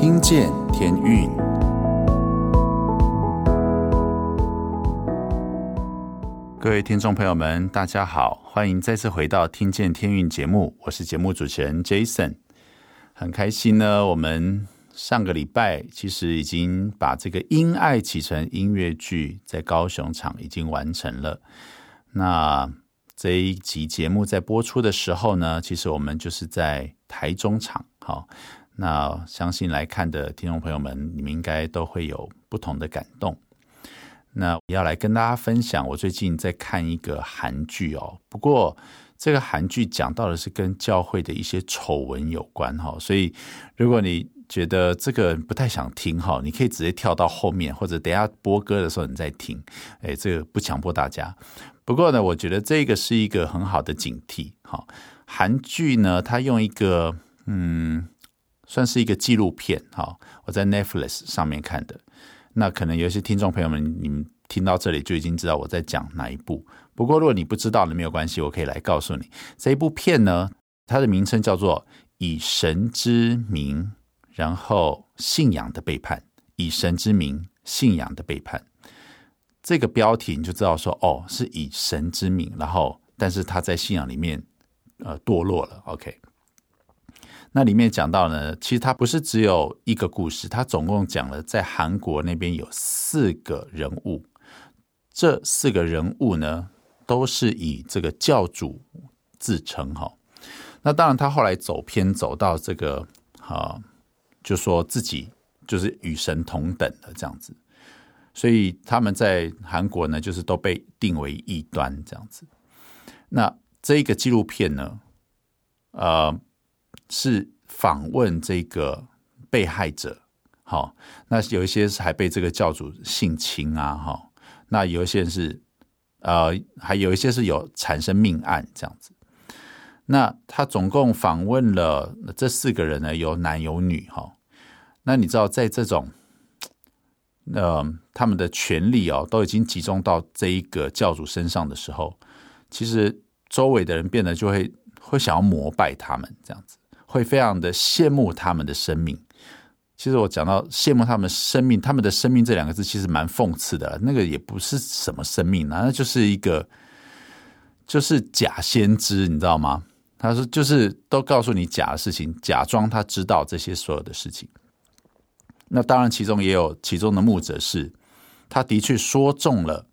听见天运，各位听众朋友们，大家好，欢迎再次回到《听见天运》节目，我是节目主持人 Jason，很开心呢。我们上个礼拜其实已经把这个《因爱启程》音乐剧在高雄场已经完成了。那这一集节目在播出的时候呢，其实我们就是在台中场，好。那相信来看的听众朋友们，你们应该都会有不同的感动。那要来跟大家分享，我最近在看一个韩剧哦。不过这个韩剧讲到的是跟教会的一些丑闻有关哈，所以如果你觉得这个不太想听哈，你可以直接跳到后面，或者等下播歌的时候你再听。哎，这个不强迫大家。不过呢，我觉得这个是一个很好的警惕。哈，韩剧呢，它用一个嗯。算是一个纪录片，哈，我在 Netflix 上面看的。那可能有些听众朋友们，你们听到这里就已经知道我在讲哪一部。不过如果你不知道的，没有关系，我可以来告诉你，这一部片呢，它的名称叫做《以神之名》，然后信仰的背叛。以神之名，信仰的背叛。这个标题你就知道说，哦，是以神之名，然后但是他在信仰里面呃堕落了。OK。那里面讲到呢，其实它不是只有一个故事，它总共讲了在韩国那边有四个人物，这四个人物呢都是以这个教主自称哈。那当然他后来走偏走到这个啊，就说自己就是与神同等的这样子，所以他们在韩国呢就是都被定为异端这样子。那这一个纪录片呢，呃。是访问这个被害者，好，那有一些是还被这个教主性侵啊，哈，那有一些是呃，还有一些是有产生命案这样子。那他总共访问了这四个人呢，有男有女，哈。那你知道，在这种呃，他们的权力哦，都已经集中到这一个教主身上的时候，其实周围的人变得就会会想要膜拜他们这样子。会非常的羡慕他们的生命。其实我讲到羡慕他们生命，他们的生命这两个字其实蛮讽刺的。那个也不是什么生命，那就是一个就是假先知，你知道吗？他说就是都告诉你假的事情，假装他知道这些所有的事情。那当然，其中也有其中的牧者是，他的确说中了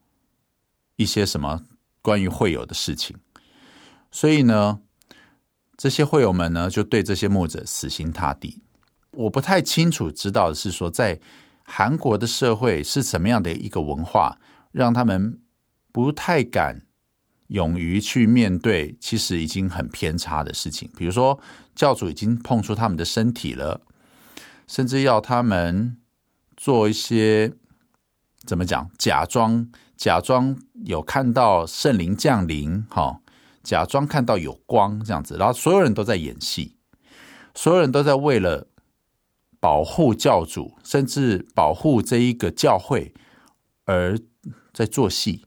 一些什么关于会有的事情，所以呢。这些会友们呢，就对这些牧者死心塌地。我不太清楚知道的是说，在韩国的社会是什么样的一个文化，让他们不太敢勇于去面对其实已经很偏差的事情。比如说，教主已经碰触他们的身体了，甚至要他们做一些怎么讲，假装假装有看到圣灵降临，哈。假装看到有光这样子，然后所有人都在演戏，所有人都在为了保护教主，甚至保护这一个教会而在做戏。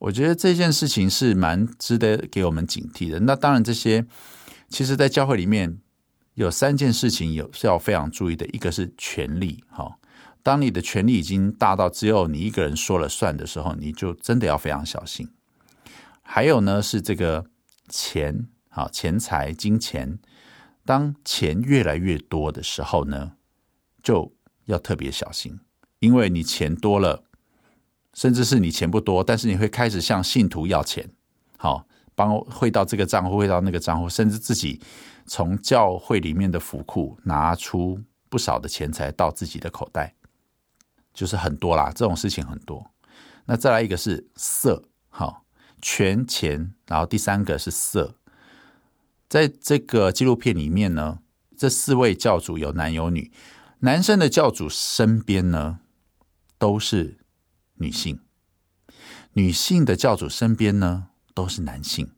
我觉得这件事情是蛮值得给我们警惕的。那当然，这些其实，在教会里面有三件事情有是要非常注意的，一个是权力。哈，当你的权力已经大到只有你一个人说了算的时候，你就真的要非常小心。还有呢，是这个钱，好，钱财、金钱。当钱越来越多的时候呢，就要特别小心，因为你钱多了，甚至是你钱不多，但是你会开始向信徒要钱，好，帮汇到这个账户，汇到那个账户，甚至自己从教会里面的府库拿出不少的钱财到自己的口袋，就是很多啦，这种事情很多。那再来一个是色，好。权钱，然后第三个是色。在这个纪录片里面呢，这四位教主有男有女，男生的教主身边呢都是女性，女性的教主身边呢都是男性，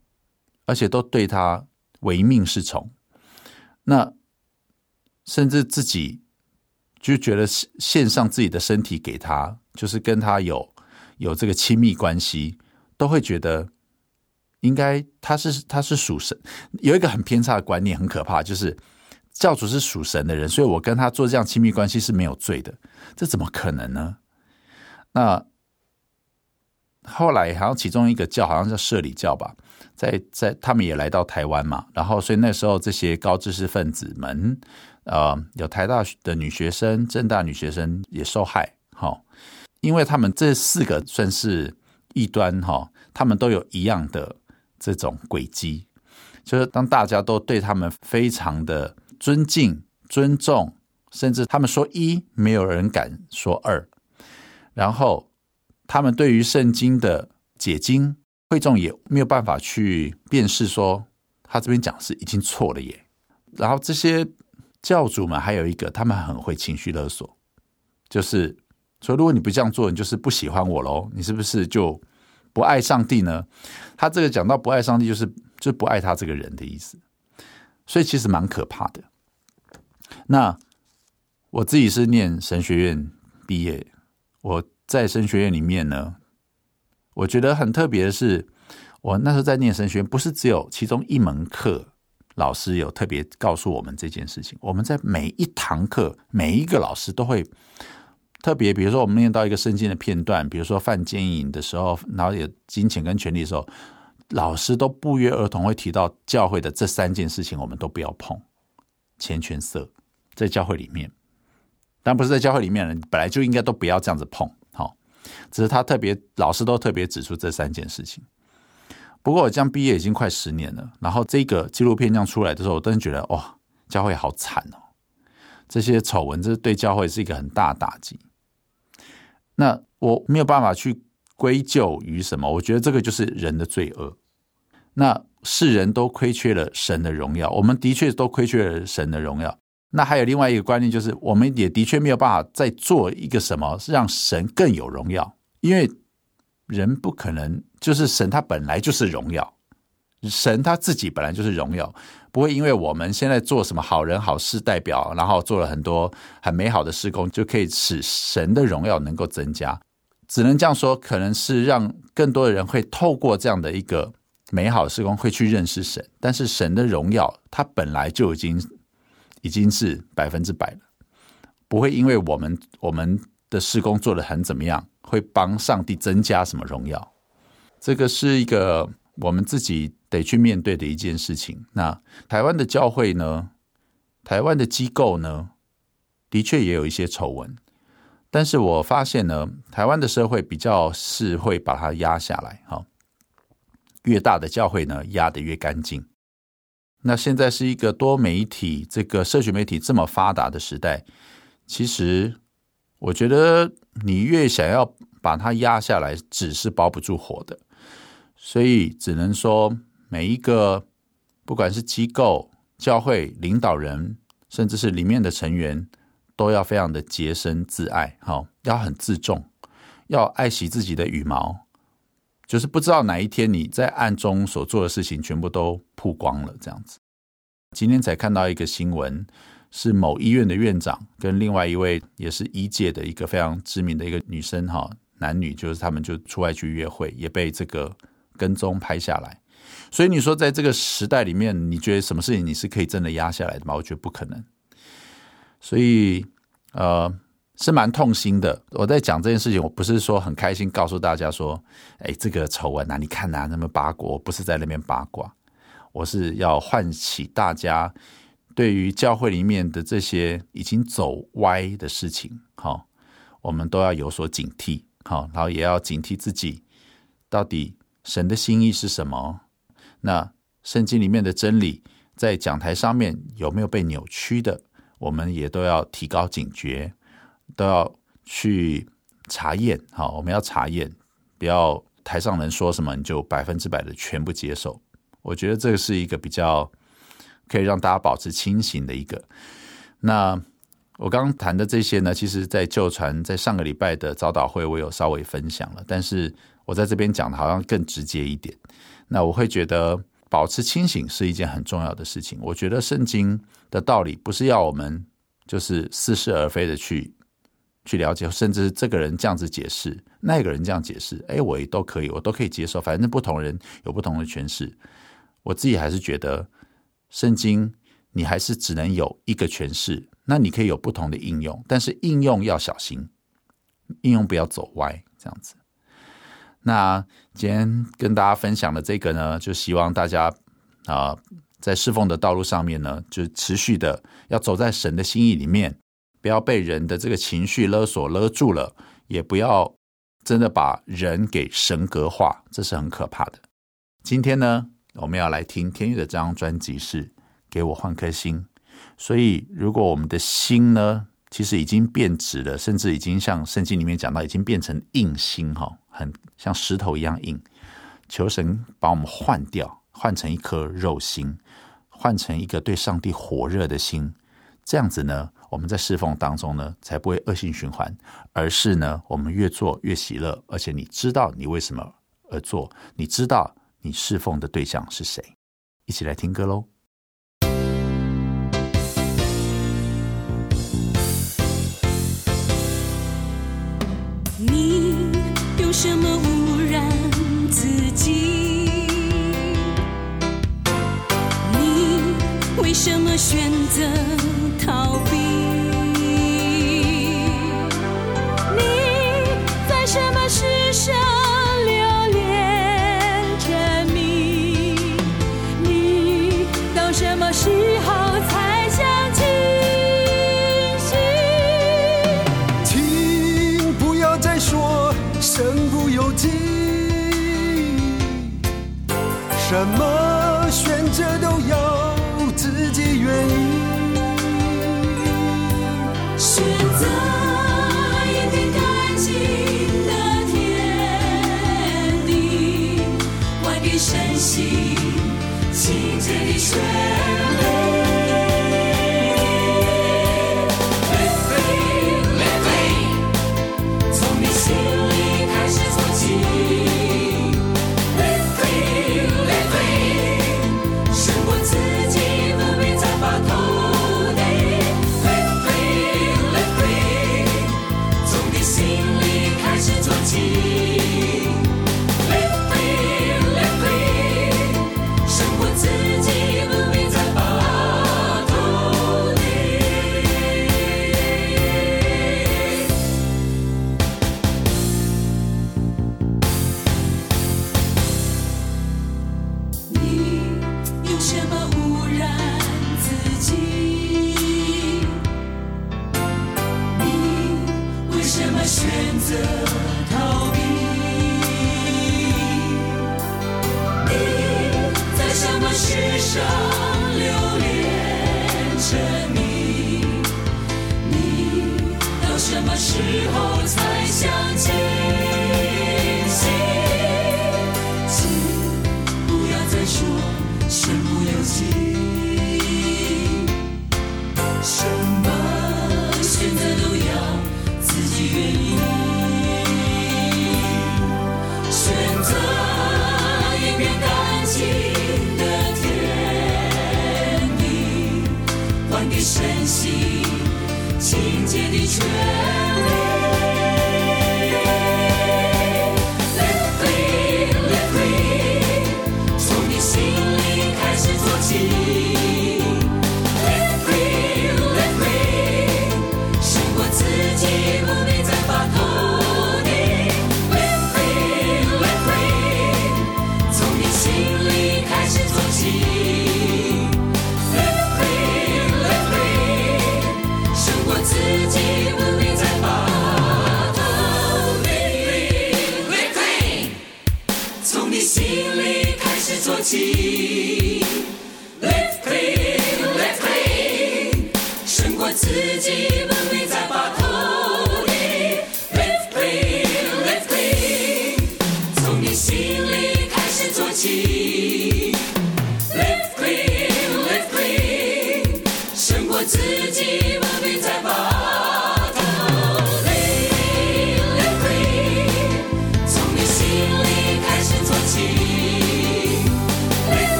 而且都对他唯命是从。那甚至自己就觉得献上自己的身体给他，就是跟他有有这个亲密关系。都会觉得应该他是他是属神，有一个很偏差的观念，很可怕，就是教主是属神的人，所以我跟他做这样亲密关系是没有罪的，这怎么可能呢？那后来好像其中一个教好像叫社理教吧，在在他们也来到台湾嘛，然后所以那时候这些高知识分子们，呃，有台大的女学生、政大女学生也受害，哈，因为他们这四个算是异端，哈，他们都有一样的这种轨迹，就是当大家都对他们非常的尊敬、尊重，甚至他们说一，没有人敢说二。然后，他们对于圣经的解经，会众也没有办法去辨识，说他这边讲是已经错了耶。然后这些教主们还有一个，他们很会情绪勒索，就是所以，如果你不这样做，你就是不喜欢我喽，你是不是就不爱上帝呢？他这个讲到不爱上帝，就是就不爱他这个人的意思。所以其实蛮可怕的。那我自己是念神学院毕业。我在神学院里面呢，我觉得很特别的是，我那时候在念神学院，不是只有其中一门课老师有特别告诉我们这件事情。我们在每一堂课，每一个老师都会特别，比如说我们念到一个圣经的片段，比如说犯奸淫的时候，然后有金钱跟权力的时候，老师都不约而同会提到教会的这三件事情，我们都不要碰钱、权、色，在教会里面。但不是在教会里面，人本来就应该都不要这样子碰，好，只是他特别老师都特别指出这三件事情。不过我这样毕业已经快十年了，然后这个纪录片这样出来的时候，我突然觉得哇，教会好惨哦，这些丑闻，这对教会是一个很大的打击。那我没有办法去归咎于什么，我觉得这个就是人的罪恶。那世人都亏缺了神的荣耀，我们的确都亏缺了神的荣耀。那还有另外一个观念，就是我们也的确没有办法再做一个什么，让神更有荣耀，因为人不可能，就是神他本来就是荣耀，神他自己本来就是荣耀，不会因为我们现在做什么好人好事代表，然后做了很多很美好的事工，就可以使神的荣耀能够增加。只能这样说，可能是让更多的人会透过这样的一个美好的事工会去认识神，但是神的荣耀，他本来就已经。已经是百分之百了，不会因为我们我们的事工做得很怎么样，会帮上帝增加什么荣耀？这个是一个我们自己得去面对的一件事情。那台湾的教会呢？台湾的机构呢？的确也有一些丑闻，但是我发现呢，台湾的社会比较是会把它压下来，哈，越大的教会呢，压得越干净。那现在是一个多媒体、这个社群媒体这么发达的时代，其实我觉得你越想要把它压下来，纸是包不住火的。所以只能说，每一个不管是机构、教会领导人，甚至是里面的成员，都要非常的洁身自爱，好，要很自重，要爱惜自己的羽毛。就是不知道哪一天你在暗中所做的事情全部都曝光了，这样子。今天才看到一个新闻，是某医院的院长跟另外一位也是医界的一个非常知名的一个女生哈，男女就是他们就出外去约会，也被这个跟踪拍下来。所以你说在这个时代里面，你觉得什么事情你是可以真的压下来的吗？我觉得不可能。所以呃。是蛮痛心的。我在讲这件事情，我不是说很开心告诉大家说，哎，这个丑闻啊，你看呐，那么八卦，我不是在那边八卦，我是要唤起大家对于教会里面的这些已经走歪的事情，好，我们都要有所警惕，好，然后也要警惕自己，到底神的心意是什么？那圣经里面的真理在讲台上面有没有被扭曲的？我们也都要提高警觉。都要去查验，好，我们要查验，不要台上人说什么你就百分之百的全部接受。我觉得这个是一个比较可以让大家保持清醒的一个。那我刚刚谈的这些呢，其实在旧传在上个礼拜的早祷会，我有稍微分享了，但是我在这边讲的好像更直接一点。那我会觉得保持清醒是一件很重要的事情。我觉得圣经的道理不是要我们就是似是而非的去。去了解，甚至这个人这样子解释，那个人这样解释，哎，我也都可以，我都可以接受。反正不同人有不同的诠释。我自己还是觉得，圣经你还是只能有一个诠释。那你可以有不同的应用，但是应用要小心，应用不要走歪，这样子。那今天跟大家分享的这个呢，就希望大家啊、在侍奉的道路上面呢，就持续的要走在神的心意里面，不要被人的这个情绪勒索勒住了，也不要真的把人给神格化，这是很可怕的。今天呢，我们要来听天钰的这张专辑是《给我换颗心》，所以如果我们的心呢，其实已经变质了，甚至已经像圣经里面讲到，已经变成硬心哈。很像石头一样硬，求神把我们换掉，换成一颗肉心，换成一个对上帝火热的心。这样子呢，我们在侍奉当中呢，才不会恶性循环，而是呢，我们越做越喜乐。而且你知道你为什么而做，你知道你侍奉的对象是谁。一起来听歌喽。什么污染自己？你为什么选择逃避？你在什么世上什么选择都要自己愿意。选择一片干净的天地，还给身心清洁的水。从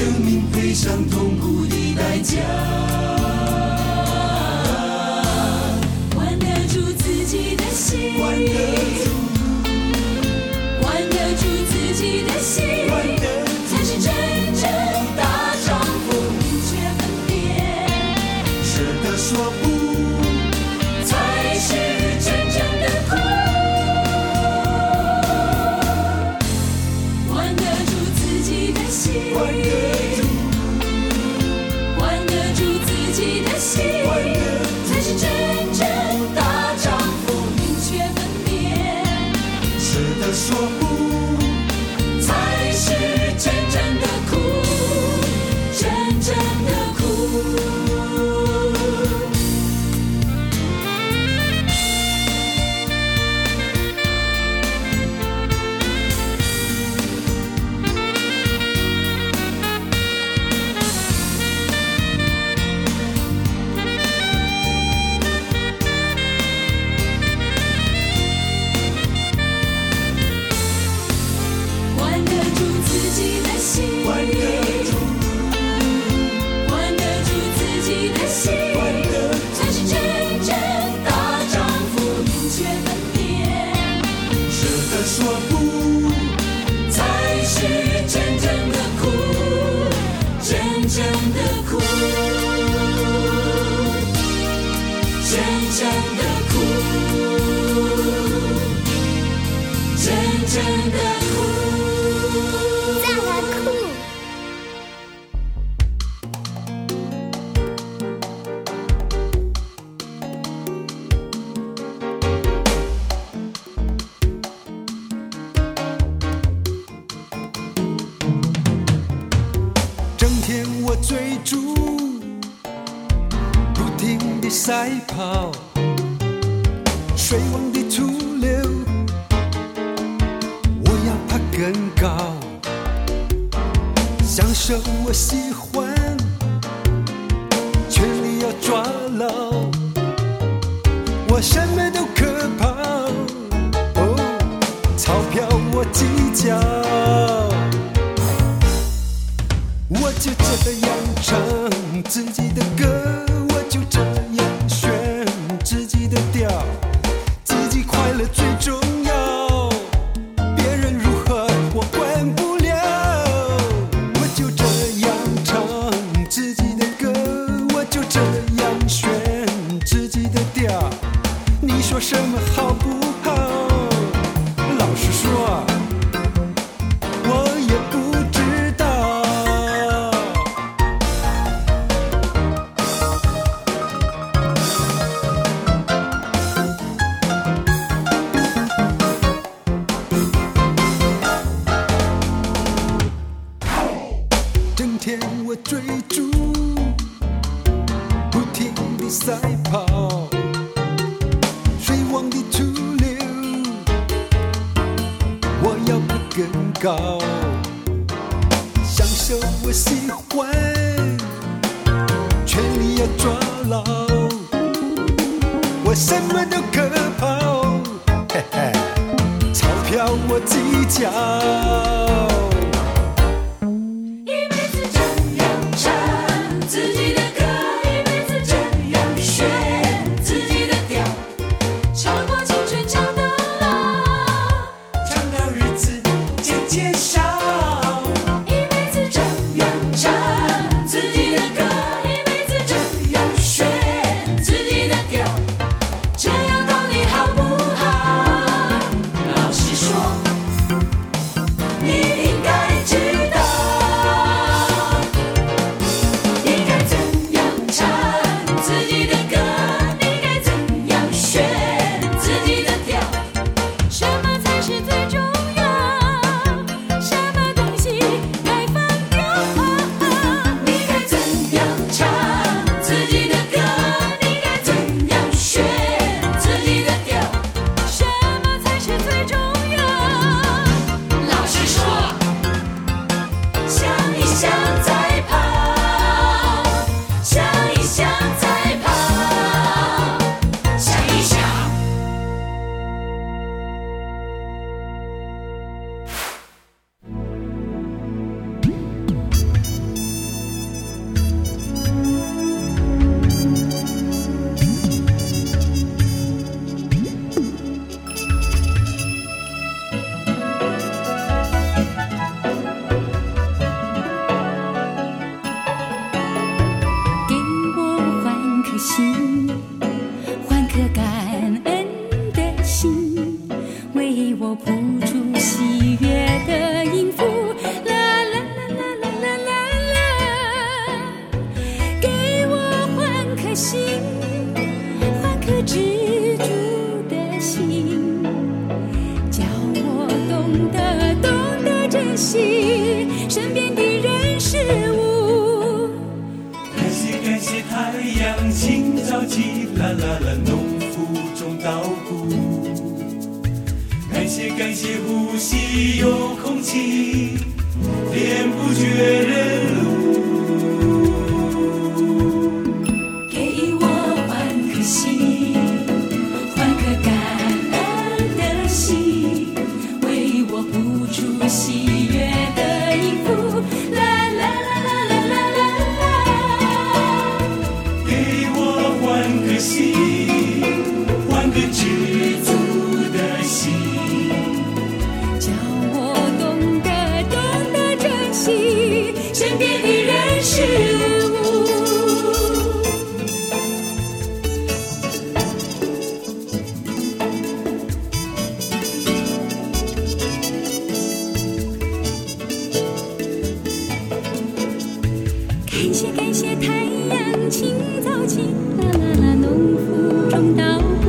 生命赔上痛苦的代价。些太阳清早起啦啦啦农夫种稻。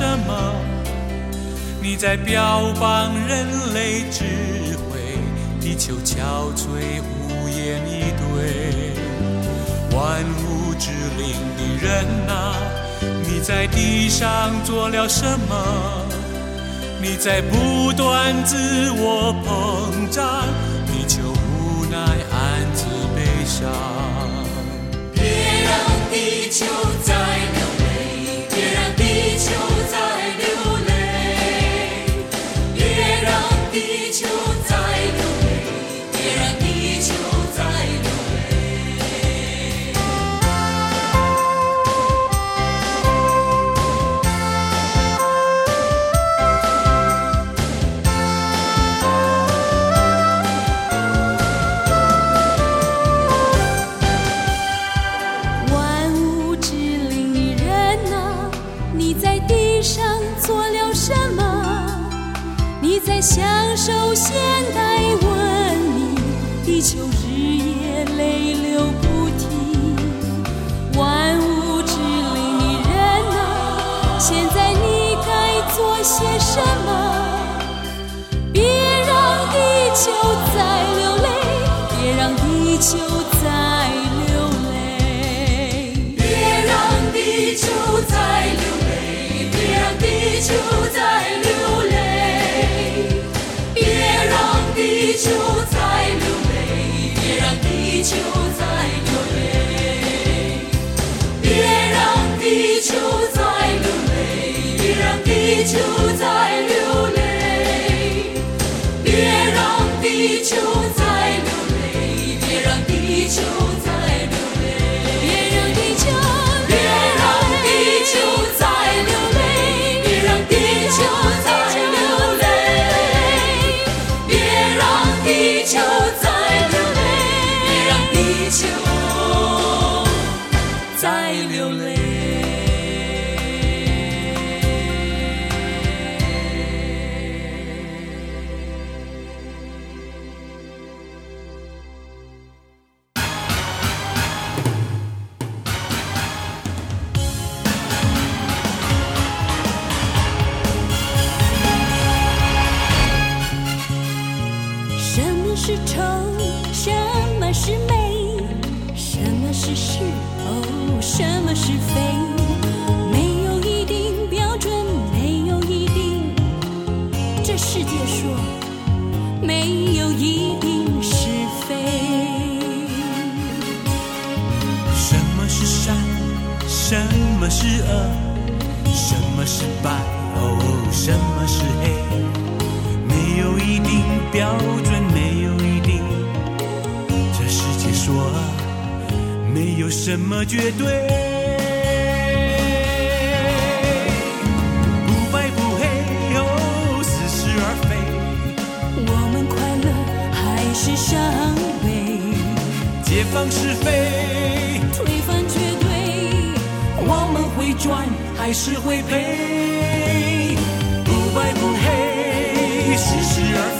什么你在标榜人类智慧地球憔悴无言以对万物之灵的人呐你在地上做了什么？你在不断自我膨胀你就无奈暗自悲伤。别让地球再些什么？别让地球再流泪，别让地球再流泪，别让地球再流泪，别让地球标准，没有一定。这世界说，没有什么绝对。不白不黑，哦，似是而非。我们快乐还是伤悲？解放是非，推翻绝对，我们会赚还是会赔？不白不黑，似是而非。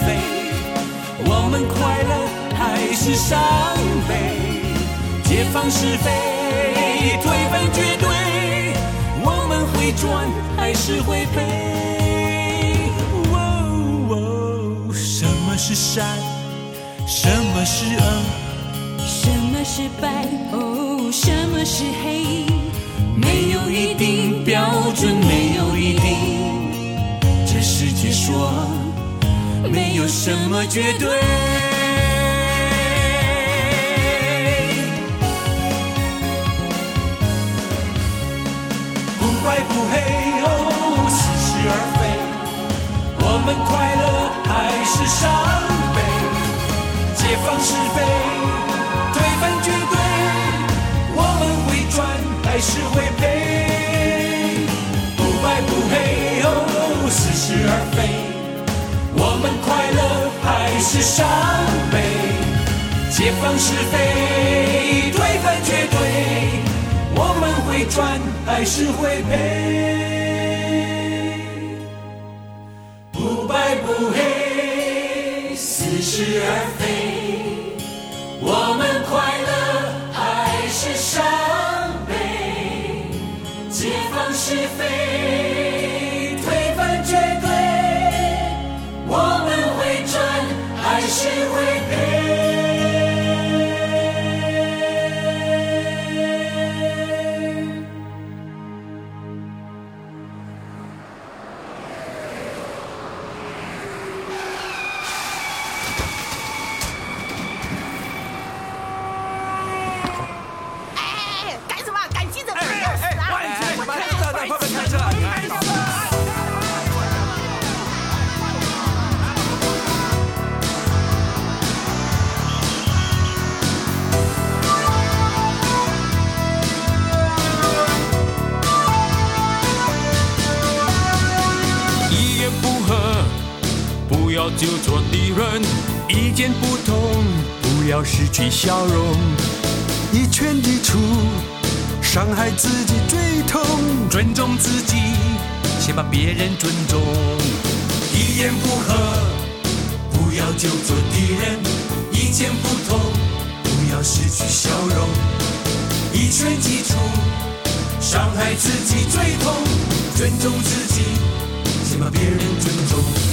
我们快乐还是伤悲？解放是非，推翻绝对，我们会赚还是会赔？哦哦，什么是善？什么是恶？什么是白？哦，什么是黑？没有一定标准，没有一定。这世界说，没有什么绝对。不白不黑，哦，似是而非。我们快乐还是伤悲？解放是非，推翻绝对。我们会赚还是会赔？不白不黑，哦，似是而非。我们快乐还是伤悲？解放是非，推翻绝对。我们会赚还是会赔？不白不黑，似是而非。我们快乐还是伤悲？解放是非，推翻绝对。就做敌人，意见不同，不要失去笑容。一拳击出，伤害自己最痛。尊重自己，先把别人尊重。一言不合，不要就做敌人。意见不同，不要失去笑容。一拳击出，伤害自己最痛。尊重自己，先把别人尊重。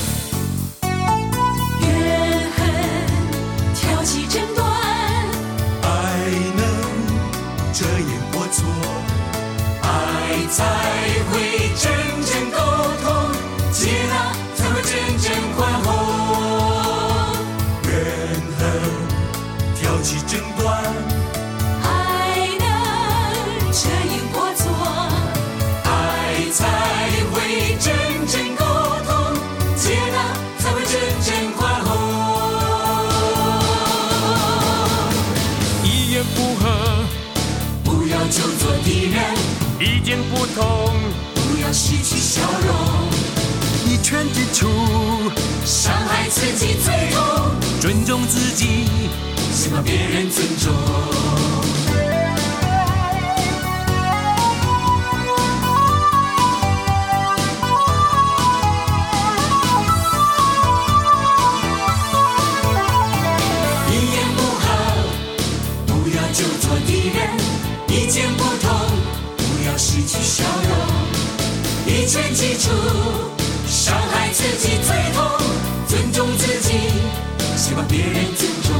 意见不同，不要失去笑容。一拳击出，伤害自己最痛。尊重自己，先把别人尊重。伤害自己最痛，尊重自己。希望别人尊重，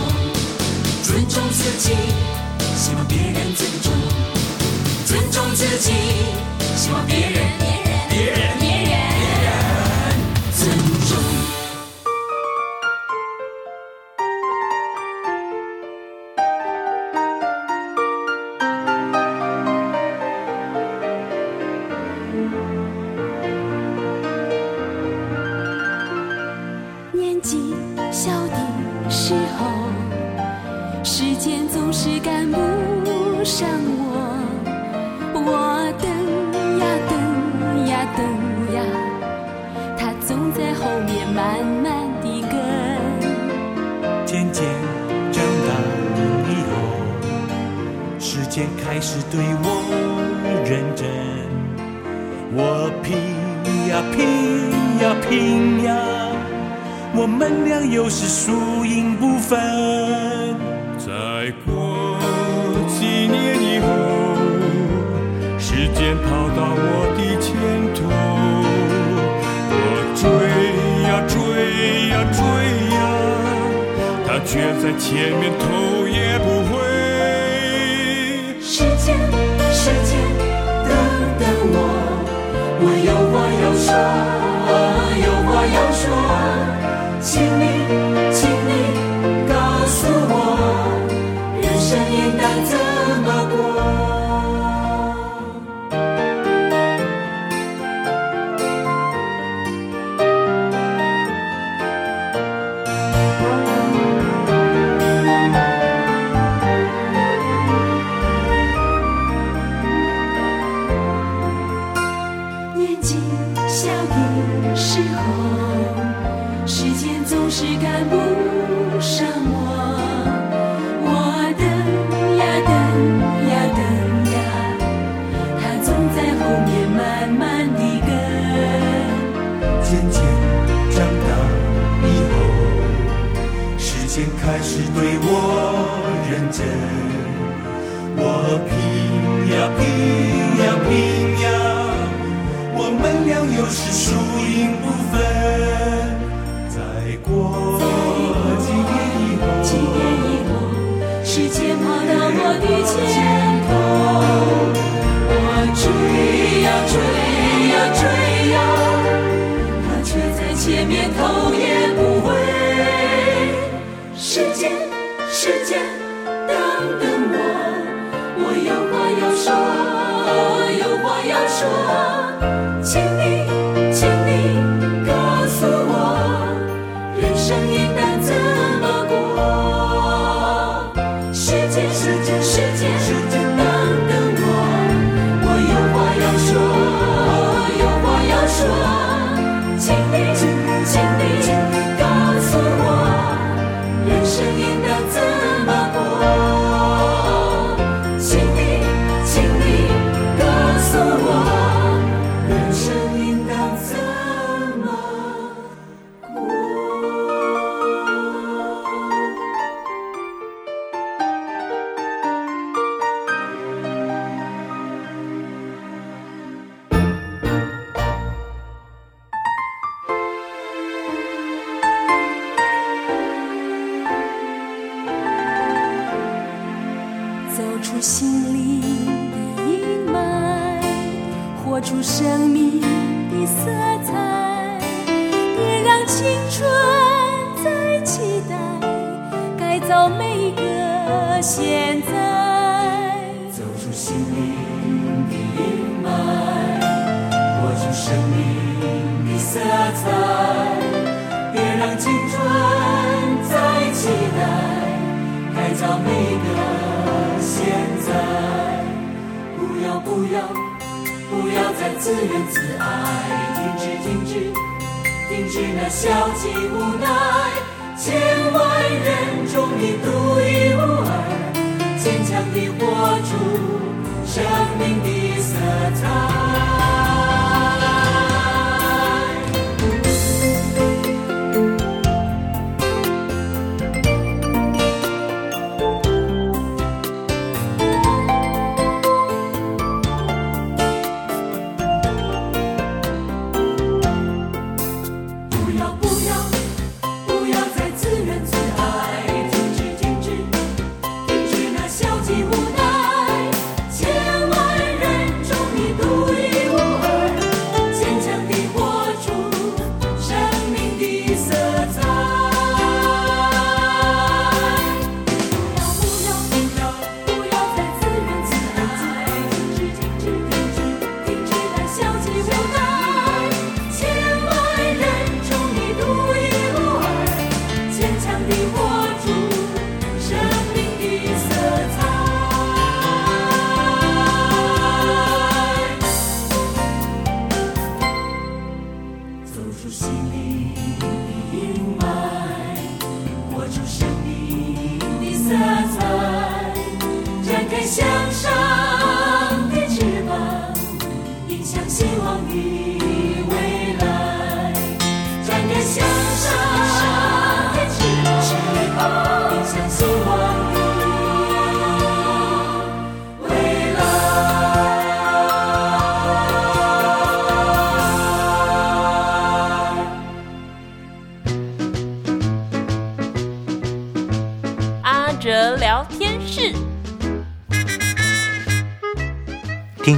尊重自己。却在前面头也不回。时间，时间，等等我，我有话要说，有话要说。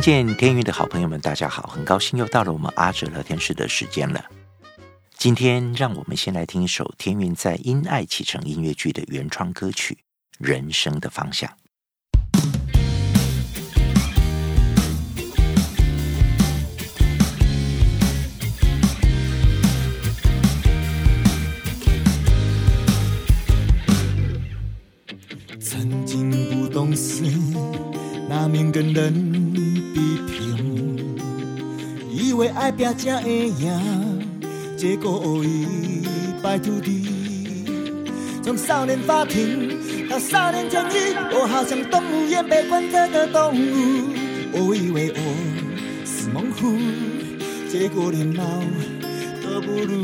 见天韵的好朋友们，大家好，很高兴又到了我们阿哲聊天室的时间了。今天让我们先来听一首天韵在《因爱启程》音乐剧的原创歌曲《人生的方向》。曾经不懂事，难免跟人为爱拼才会赢，结果一败涂地。从少年法庭到少年监狱，我好像动物园被关着的动物。我以为我是猛虎，结果连猫都不如。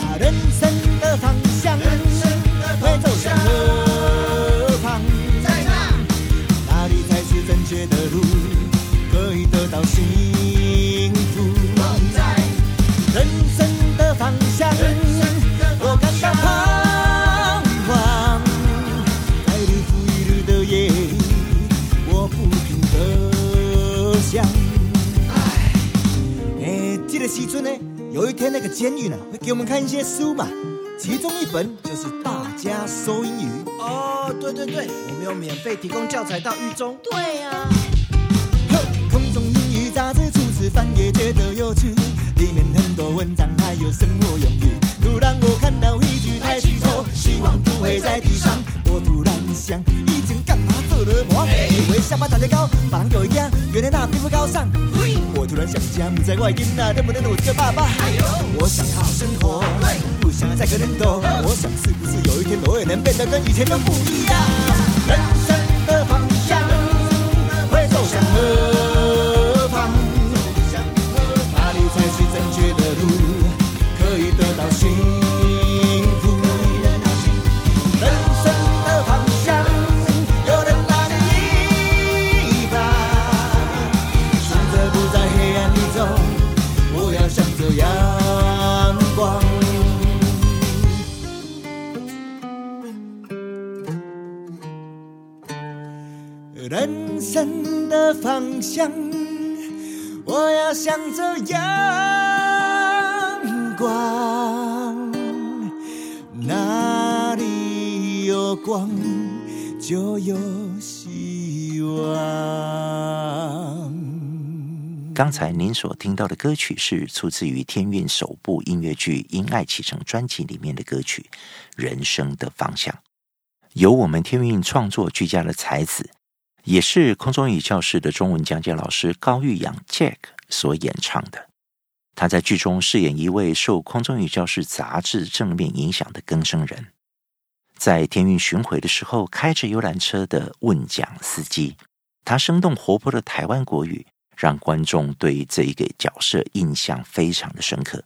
啊，人生的方向会走向何方？在哪？哪里才是正确的路？可以得到幸福？哎，这个时阵呢，有一天那个监狱呢，会给我们看一些书嘛。其中一本就是《大家说英语》哦，对对对，我们有免费提供教材到狱中。对呀、啊，空中英语杂志初次翻也觉得有趣，里面很多文章还有生活用语。突然我看到一句抬起头，希望不会在地上。我突然想，以前干嘛做了梦？以为下巴长得高，把人狗一样，原来那并不高尚。我突然想家，不在外地，那能不能我这个爸爸？我想好好生活，不想再跟人斗。我想是不是有一天我也能变得跟以前都不一样？人生的方向会走向何方？哪里才是正确的路？可以得到幸福？生的方向，我要向着阳光，哪里有光就有希望。刚才您所听到的歌曲是出自于天韵首部音乐剧《因爱启程》专辑里面的歌曲《人生的方向》，由我们天韵创作俱佳的才子，也是空中语教室的中文讲解老师高玉阳 Jack 所演唱的。他在剧中饰演一位受空中语教室杂志正面影响的更生人，在天韵巡回的时候，开着游览车的问讲司机，他生动活泼的台湾国语。让观众对这一个角色印象非常的深刻。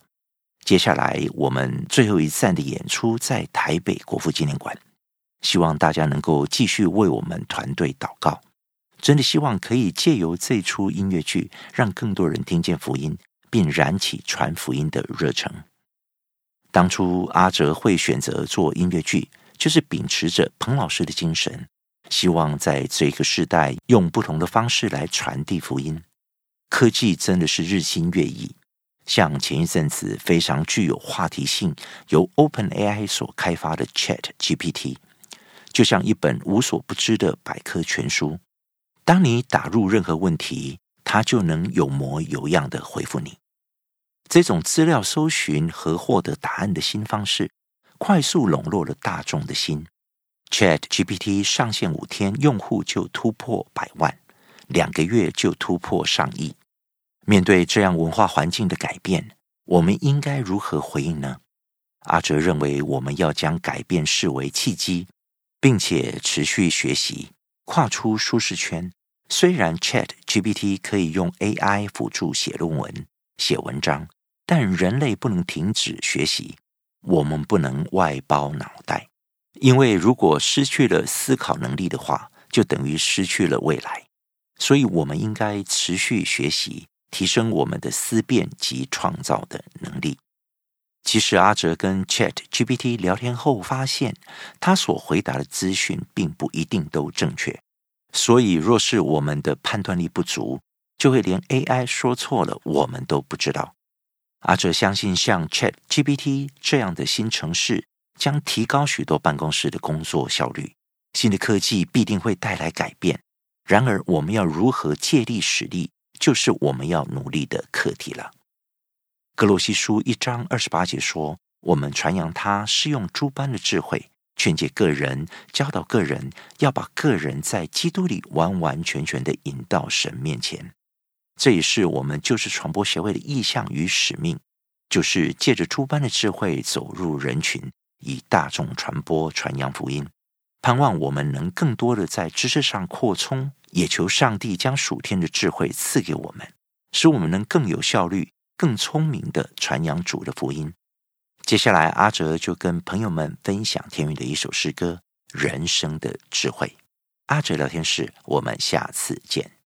接下来我们最后一站的演出在台北国父纪念馆，希望大家能够继续为我们团队祷告。真的希望可以借由这出音乐剧，让更多人听见福音，并燃起传福音的热诚。当初阿哲会选择做音乐剧，就是秉持着彭老师的精神，希望在这个时代用不同的方式来传递福音。科技真的是日新月异，像前一阵子非常具有话题性，由 OpenAI 所开发的 ChatGPT，就像一本无所不知的百科全书。当你打入任何问题，它就能有模有样的回复你。这种资料搜寻和获得答案的新方式，快速笼络了大众的心。ChatGPT 上线五天，用户就突破百万，两个月就突破上亿。面对这样文化环境的改变，我们应该如何回应呢？阿哲认为，我们要将改变视为契机，并且持续学习，跨出舒适圈。虽然 ChatGPT 可以用 AI 辅助写论文、写文章，但人类不能停止学习。我们不能外包脑袋，因为如果失去了思考能力的话，就等于失去了未来。所以，我们应该持续学习。提升我们的思辨及创造的能力。其实阿哲跟 ChatGPT 聊天后发现，他所回答的资讯并不一定都正确。所以，若是我们的判断力不足，就会连 AI 说错了，我们都不知道。阿哲相信，像 ChatGPT 这样的新程式将提高许多办公室的工作效率。新的科技必定会带来改变。然而，我们要如何借力使力？就是我们要努力的课题了。格罗西书一章二十八节说：“我们传扬他是用诸般的智慧，劝诫个人，教导个人，要把个人在基督里完完全全的引到神面前。”这也是我们就是传播协会的意向与使命，就是借着诸般的智慧走入人群，以大众传播传扬福音，盼望我们能更多的在知识上扩充。也求上帝将属天的智慧赐给我们，使我们能更有效率、更聪明的传扬主的福音。接下来，阿哲就跟朋友们分享天韵的一首诗歌《人生的智慧》。阿哲聊天室，我们下次见。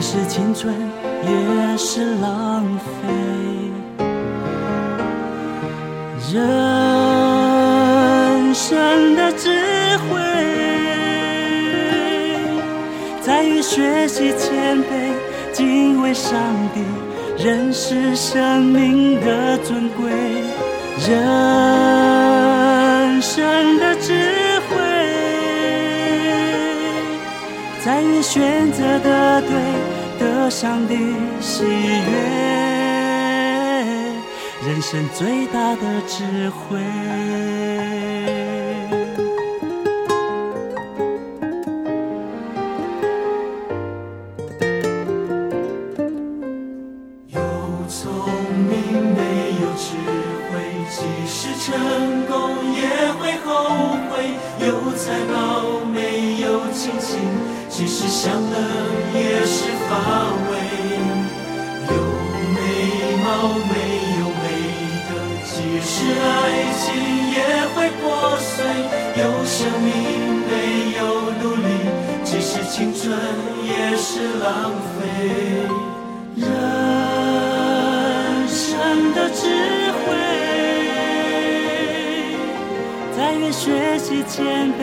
是青春也是浪费。人。生的智慧，在于学习谦卑，敬畏上帝，认识生命的尊贵。人生的智慧，在于选择的对，上的喜悦。人生最大的智慧。生命，没有努力，即使青春也是浪费。人生的智慧，但愿学习谦卑，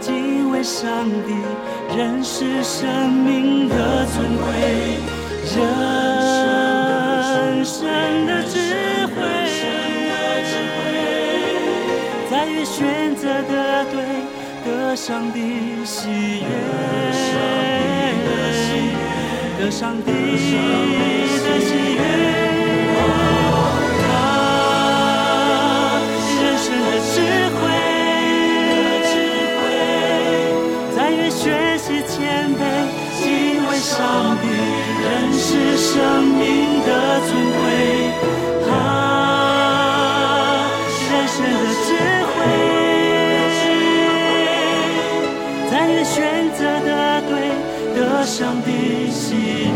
敬畏上帝，认识生命的尊贵。人生的智慧，在于选择的对，得上帝喜悦。得上帝的喜悦，啊，人生的智慧，在于学习谦卑，敬畏上帝，认识生命的尊贵。帝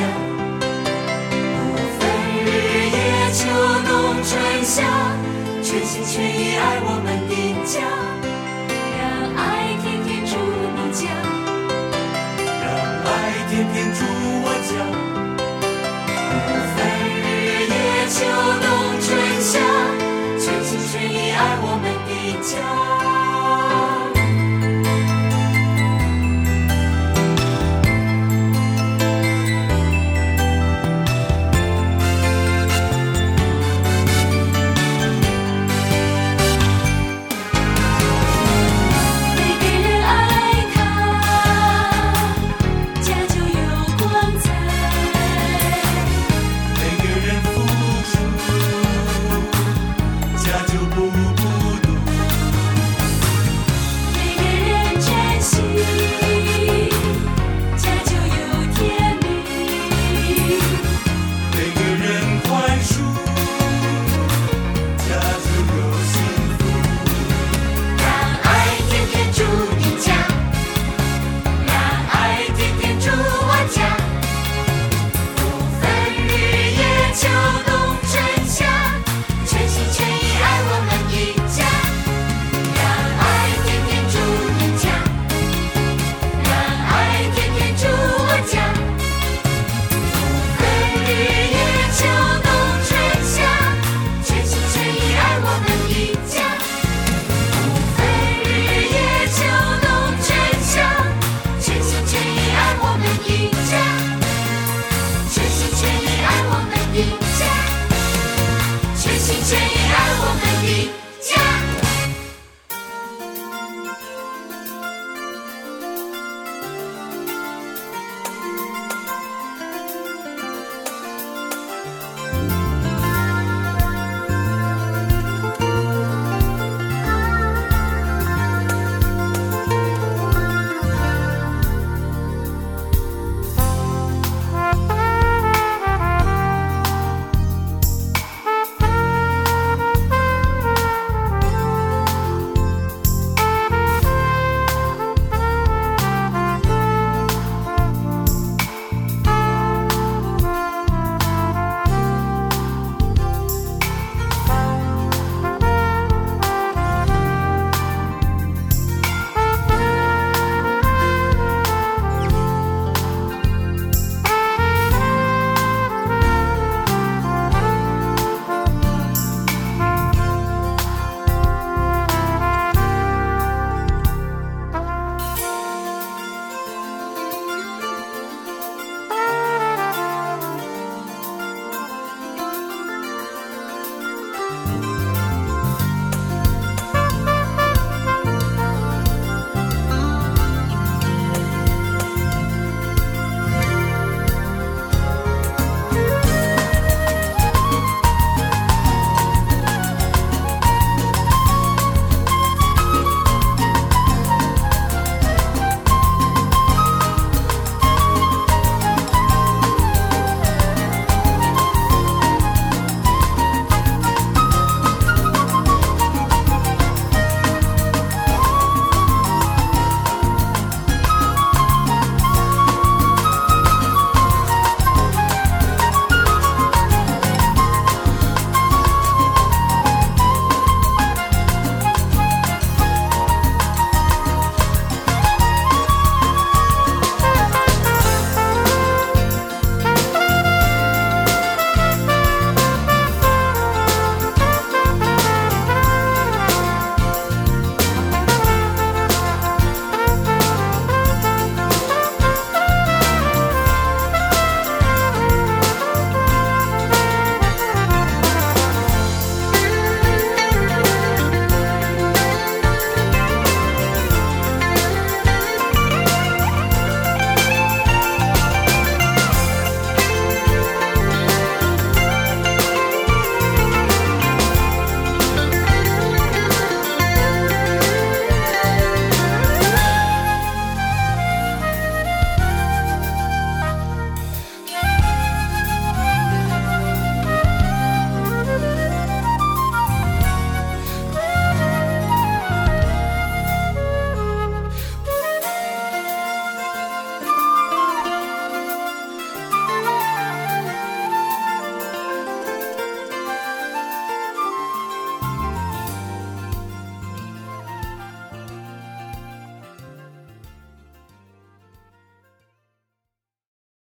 不分日夜，秋冬春夏，全心全意爱我。